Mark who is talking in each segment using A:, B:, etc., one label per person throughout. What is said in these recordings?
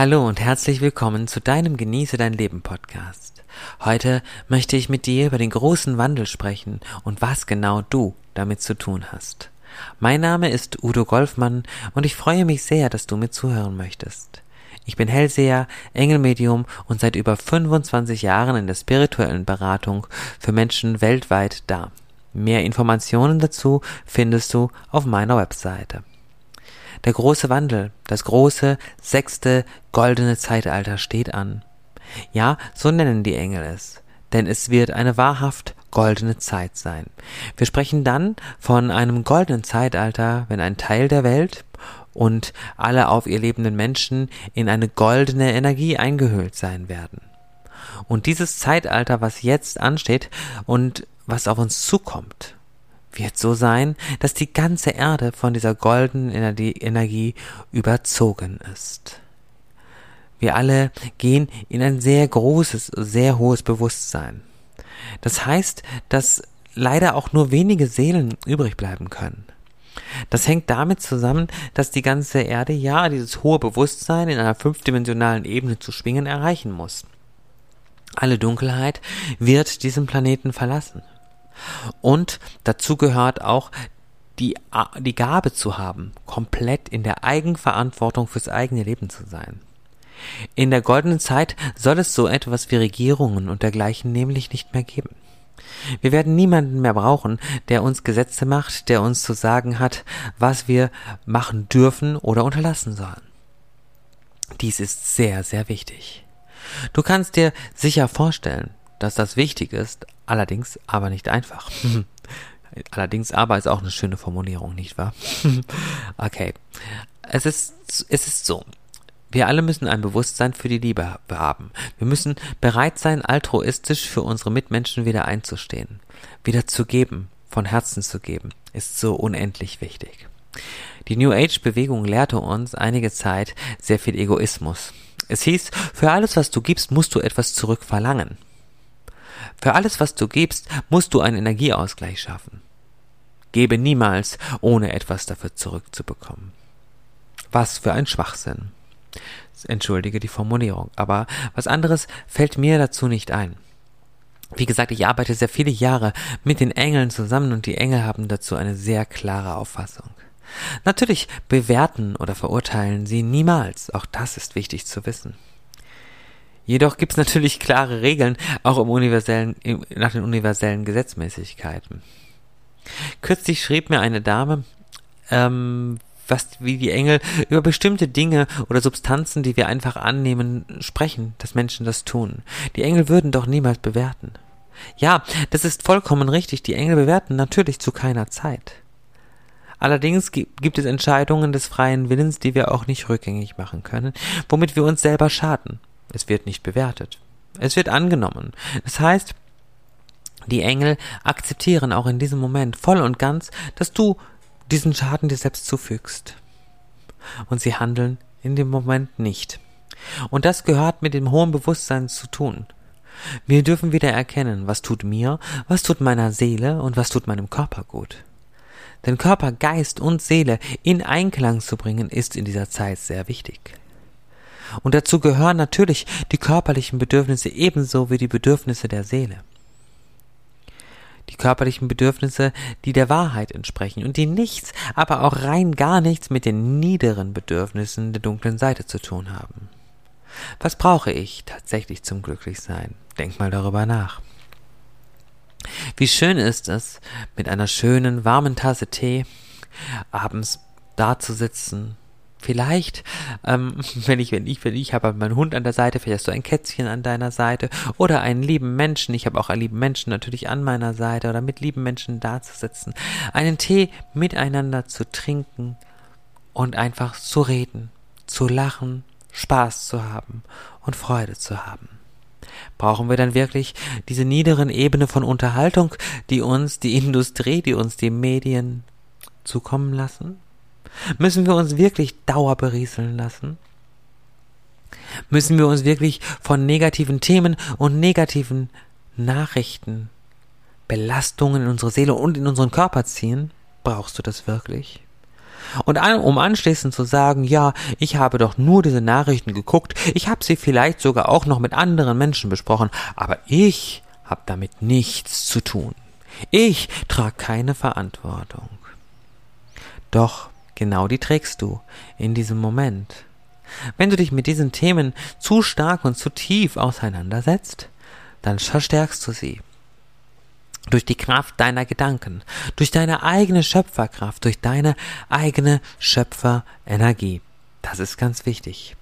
A: Hallo und herzlich willkommen zu deinem Genieße dein Leben Podcast. Heute möchte ich mit dir über den großen Wandel sprechen und was genau du damit zu tun hast. Mein Name ist Udo Golfmann und ich freue mich sehr, dass du mir zuhören möchtest. Ich bin Hellseher, Engelmedium und seit über 25 Jahren in der spirituellen Beratung für Menschen weltweit da. Mehr Informationen dazu findest du auf meiner Webseite. Der große Wandel, das große, sechste, goldene Zeitalter steht an. Ja, so nennen die Engel es, denn es wird eine wahrhaft goldene Zeit sein. Wir sprechen dann von einem goldenen Zeitalter, wenn ein Teil der Welt und alle auf ihr lebenden Menschen in eine goldene Energie eingehüllt sein werden. Und dieses Zeitalter, was jetzt ansteht und was auf uns zukommt, wird so sein, dass die ganze Erde von dieser goldenen Energie überzogen ist. Wir alle gehen in ein sehr großes, sehr hohes Bewusstsein. Das heißt, dass leider auch nur wenige Seelen übrig bleiben können. Das hängt damit zusammen, dass die ganze Erde ja dieses hohe Bewusstsein in einer fünfdimensionalen Ebene zu schwingen erreichen muss. Alle Dunkelheit wird diesen Planeten verlassen. Und dazu gehört auch die, die Gabe zu haben, komplett in der Eigenverantwortung fürs eigene Leben zu sein. In der goldenen Zeit soll es so etwas wie Regierungen und dergleichen nämlich nicht mehr geben. Wir werden niemanden mehr brauchen, der uns Gesetze macht, der uns zu sagen hat, was wir machen dürfen oder unterlassen sollen. Dies ist sehr, sehr wichtig. Du kannst dir sicher vorstellen, dass das wichtig ist, allerdings aber nicht einfach. allerdings aber ist auch eine schöne Formulierung, nicht wahr? okay. Es ist, es ist so. Wir alle müssen ein Bewusstsein für die Liebe haben. Wir müssen bereit sein, altruistisch für unsere Mitmenschen wieder einzustehen. Wieder zu geben, von Herzen zu geben, ist so unendlich wichtig. Die New Age Bewegung lehrte uns einige Zeit sehr viel Egoismus. Es hieß, für alles, was du gibst, musst du etwas zurückverlangen. Für alles, was du gibst, musst du einen Energieausgleich schaffen. Gebe niemals, ohne etwas dafür zurückzubekommen. Was für ein Schwachsinn. Entschuldige die Formulierung, aber was anderes fällt mir dazu nicht ein. Wie gesagt, ich arbeite sehr viele Jahre mit den Engeln zusammen und die Engel haben dazu eine sehr klare Auffassung. Natürlich bewerten oder verurteilen sie niemals, auch das ist wichtig zu wissen. Jedoch gibt es natürlich klare Regeln, auch im universellen, nach den universellen Gesetzmäßigkeiten. Kürzlich schrieb mir eine Dame, ähm, was wie die Engel über bestimmte Dinge oder Substanzen, die wir einfach annehmen, sprechen, dass Menschen das tun. Die Engel würden doch niemals bewerten. Ja, das ist vollkommen richtig. Die Engel bewerten natürlich zu keiner Zeit. Allerdings gibt es Entscheidungen des freien Willens, die wir auch nicht rückgängig machen können, womit wir uns selber schaden. Es wird nicht bewertet. Es wird angenommen. Das heißt, die Engel akzeptieren auch in diesem Moment voll und ganz, dass du diesen Schaden dir selbst zufügst. Und sie handeln in dem Moment nicht. Und das gehört mit dem hohen Bewusstsein zu tun. Wir dürfen wieder erkennen, was tut mir, was tut meiner Seele und was tut meinem Körper gut. Denn Körper, Geist und Seele in Einklang zu bringen, ist in dieser Zeit sehr wichtig. Und dazu gehören natürlich die körperlichen Bedürfnisse ebenso wie die Bedürfnisse der Seele. Die körperlichen Bedürfnisse, die der Wahrheit entsprechen und die nichts, aber auch rein gar nichts mit den niederen Bedürfnissen der dunklen Seite zu tun haben. Was brauche ich tatsächlich zum Glücklichsein? Denk mal darüber nach. Wie schön ist es, mit einer schönen, warmen Tasse Tee abends dazusitzen Vielleicht, ähm, wenn ich, wenn ich, wenn ich habe meinen Hund an der Seite, vielleicht hast du ein Kätzchen an deiner Seite oder einen lieben Menschen. Ich habe auch einen lieben Menschen natürlich an meiner Seite oder mit lieben Menschen da zu sitzen, einen Tee miteinander zu trinken und einfach zu reden, zu lachen, Spaß zu haben und Freude zu haben. Brauchen wir dann wirklich diese niederen Ebene von Unterhaltung, die uns die Industrie, die uns die Medien zukommen lassen? Müssen wir uns wirklich Dauer berieseln lassen? Müssen wir uns wirklich von negativen Themen und negativen Nachrichten, Belastungen in unsere Seele und in unseren Körper ziehen? Brauchst du das wirklich? Und an, um anschließend zu sagen, ja, ich habe doch nur diese Nachrichten geguckt, ich habe sie vielleicht sogar auch noch mit anderen Menschen besprochen, aber ich habe damit nichts zu tun. Ich trage keine Verantwortung. Doch genau die trägst du in diesem Moment. Wenn du dich mit diesen Themen zu stark und zu tief auseinandersetzt, dann verstärkst du sie. Durch die Kraft deiner Gedanken, durch deine eigene Schöpferkraft, durch deine eigene Schöpferenergie. Das ist ganz wichtig.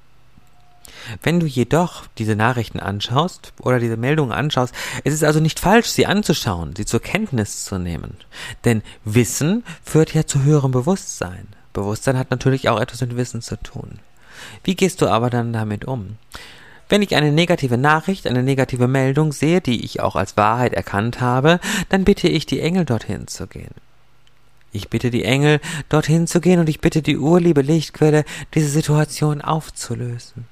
A: Wenn du jedoch diese Nachrichten anschaust oder diese Meldungen anschaust, es ist also nicht falsch, sie anzuschauen, sie zur Kenntnis zu nehmen. Denn Wissen führt ja zu höherem Bewusstsein. Bewusstsein hat natürlich auch etwas mit Wissen zu tun. Wie gehst du aber dann damit um? Wenn ich eine negative Nachricht, eine negative Meldung sehe, die ich auch als Wahrheit erkannt habe, dann bitte ich die Engel dorthin zu gehen. Ich bitte die Engel dorthin zu gehen und ich bitte die urliebe Lichtquelle, diese Situation aufzulösen.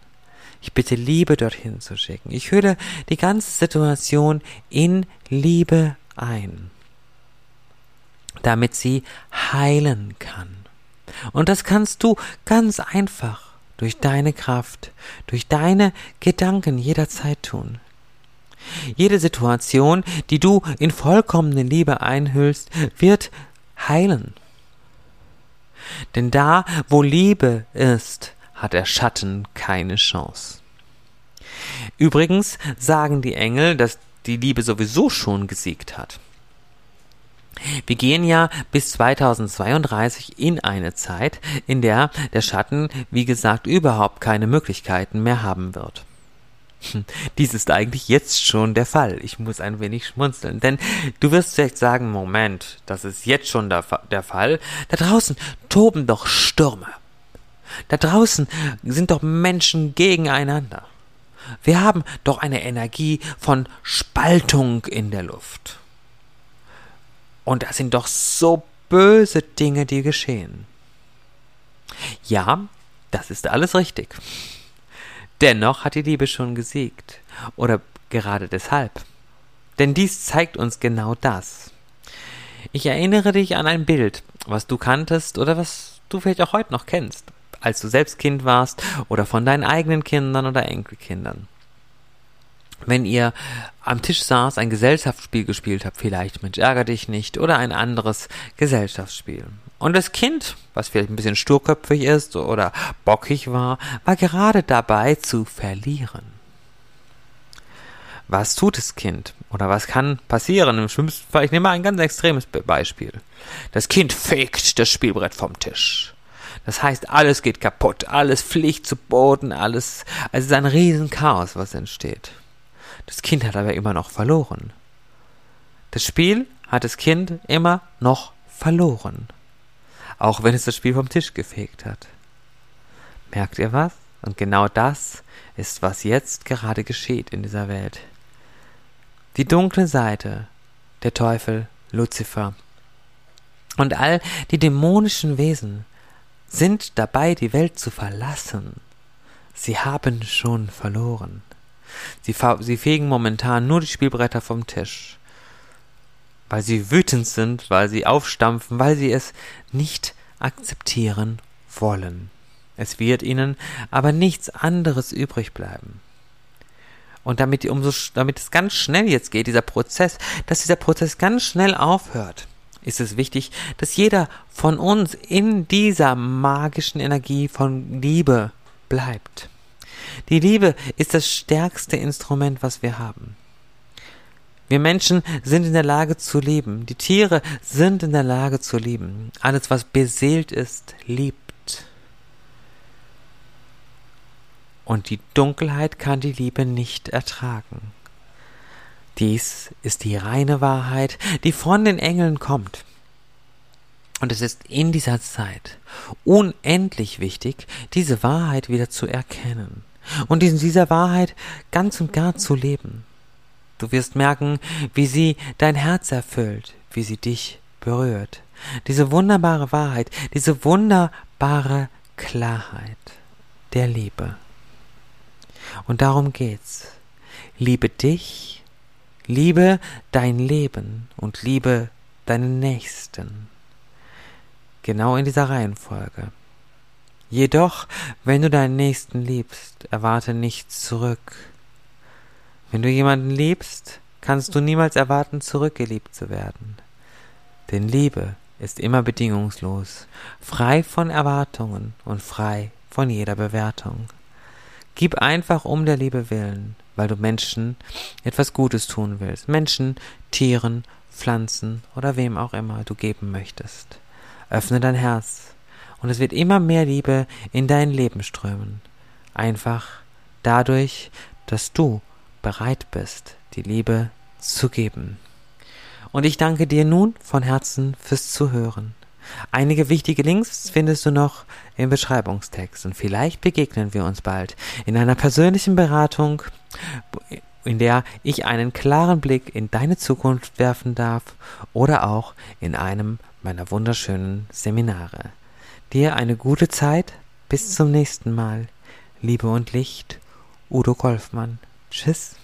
A: Ich bitte Liebe dorthin zu schicken. Ich hülle die ganze Situation in Liebe ein, damit sie heilen kann. Und das kannst du ganz einfach durch deine Kraft, durch deine Gedanken jederzeit tun. Jede Situation, die du in vollkommene Liebe einhüllst, wird heilen. Denn da, wo Liebe ist, hat der Schatten keine Chance. Übrigens sagen die Engel, dass die Liebe sowieso schon gesiegt hat. Wir gehen ja bis 2032 in eine Zeit, in der der Schatten, wie gesagt, überhaupt keine Möglichkeiten mehr haben wird. Dies ist eigentlich jetzt schon der Fall. Ich muss ein wenig schmunzeln, denn du wirst vielleicht sagen, Moment, das ist jetzt schon der, der Fall. Da draußen toben doch Stürme. Da draußen sind doch Menschen gegeneinander. Wir haben doch eine Energie von Spaltung in der Luft. Und das sind doch so böse Dinge, die geschehen. Ja, das ist alles richtig. Dennoch hat die Liebe schon gesiegt. Oder gerade deshalb. Denn dies zeigt uns genau das. Ich erinnere dich an ein Bild, was du kanntest oder was du vielleicht auch heute noch kennst, als du selbst Kind warst oder von deinen eigenen Kindern oder Enkelkindern wenn ihr am Tisch saß, ein Gesellschaftsspiel gespielt habt, vielleicht Mensch, ärger dich nicht, oder ein anderes Gesellschaftsspiel. Und das Kind, was vielleicht ein bisschen sturköpfig ist oder bockig war, war gerade dabei zu verlieren. Was tut das Kind? Oder was kann passieren? Im schlimmsten Fall, ich nehme mal ein ganz extremes Beispiel. Das Kind fegt das Spielbrett vom Tisch. Das heißt, alles geht kaputt, alles fliegt zu Boden, alles, also es ist ein Riesenchaos, was entsteht. Das Kind hat aber immer noch verloren. Das Spiel hat das Kind immer noch verloren. Auch wenn es das Spiel vom Tisch gefegt hat. Merkt ihr was? Und genau das ist, was jetzt gerade geschieht in dieser Welt. Die dunkle Seite, der Teufel, Luzifer und all die dämonischen Wesen sind dabei, die Welt zu verlassen. Sie haben schon verloren. Sie, sie fegen momentan nur die Spielbretter vom Tisch. Weil sie wütend sind, weil sie aufstampfen, weil sie es nicht akzeptieren wollen. Es wird ihnen aber nichts anderes übrig bleiben. Und damit, umso, damit es ganz schnell jetzt geht, dieser Prozess, dass dieser Prozess ganz schnell aufhört, ist es wichtig, dass jeder von uns in dieser magischen Energie von Liebe bleibt. Die Liebe ist das stärkste Instrument, was wir haben. Wir Menschen sind in der Lage zu lieben. Die Tiere sind in der Lage zu lieben. Alles, was beseelt ist, liebt. Und die Dunkelheit kann die Liebe nicht ertragen. Dies ist die reine Wahrheit, die von den Engeln kommt. Und es ist in dieser Zeit unendlich wichtig, diese Wahrheit wieder zu erkennen und in dieser Wahrheit ganz und gar zu leben. Du wirst merken, wie sie dein Herz erfüllt, wie sie dich berührt. Diese wunderbare Wahrheit, diese wunderbare Klarheit der Liebe. Und darum geht's. Liebe dich, liebe dein Leben und liebe deinen Nächsten. genau in dieser Reihenfolge. Jedoch, wenn du deinen Nächsten liebst, erwarte nichts zurück. Wenn du jemanden liebst, kannst du niemals erwarten, zurückgeliebt zu werden. Denn Liebe ist immer bedingungslos, frei von Erwartungen und frei von jeder Bewertung. Gib einfach um der Liebe willen, weil du Menschen etwas Gutes tun willst. Menschen, Tieren, Pflanzen oder wem auch immer du geben möchtest. Öffne dein Herz und es wird immer mehr Liebe in dein Leben strömen. Einfach dadurch, dass du bereit bist, die Liebe zu geben. Und ich danke dir nun von Herzen fürs Zuhören. Einige wichtige Links findest du noch im Beschreibungstext und vielleicht begegnen wir uns bald in einer persönlichen Beratung, in der ich einen klaren Blick in deine Zukunft werfen darf oder auch in einem meiner wunderschönen Seminare. Dir eine gute Zeit, bis zum nächsten Mal. Liebe und Licht, Udo Golfmann. Tschüss.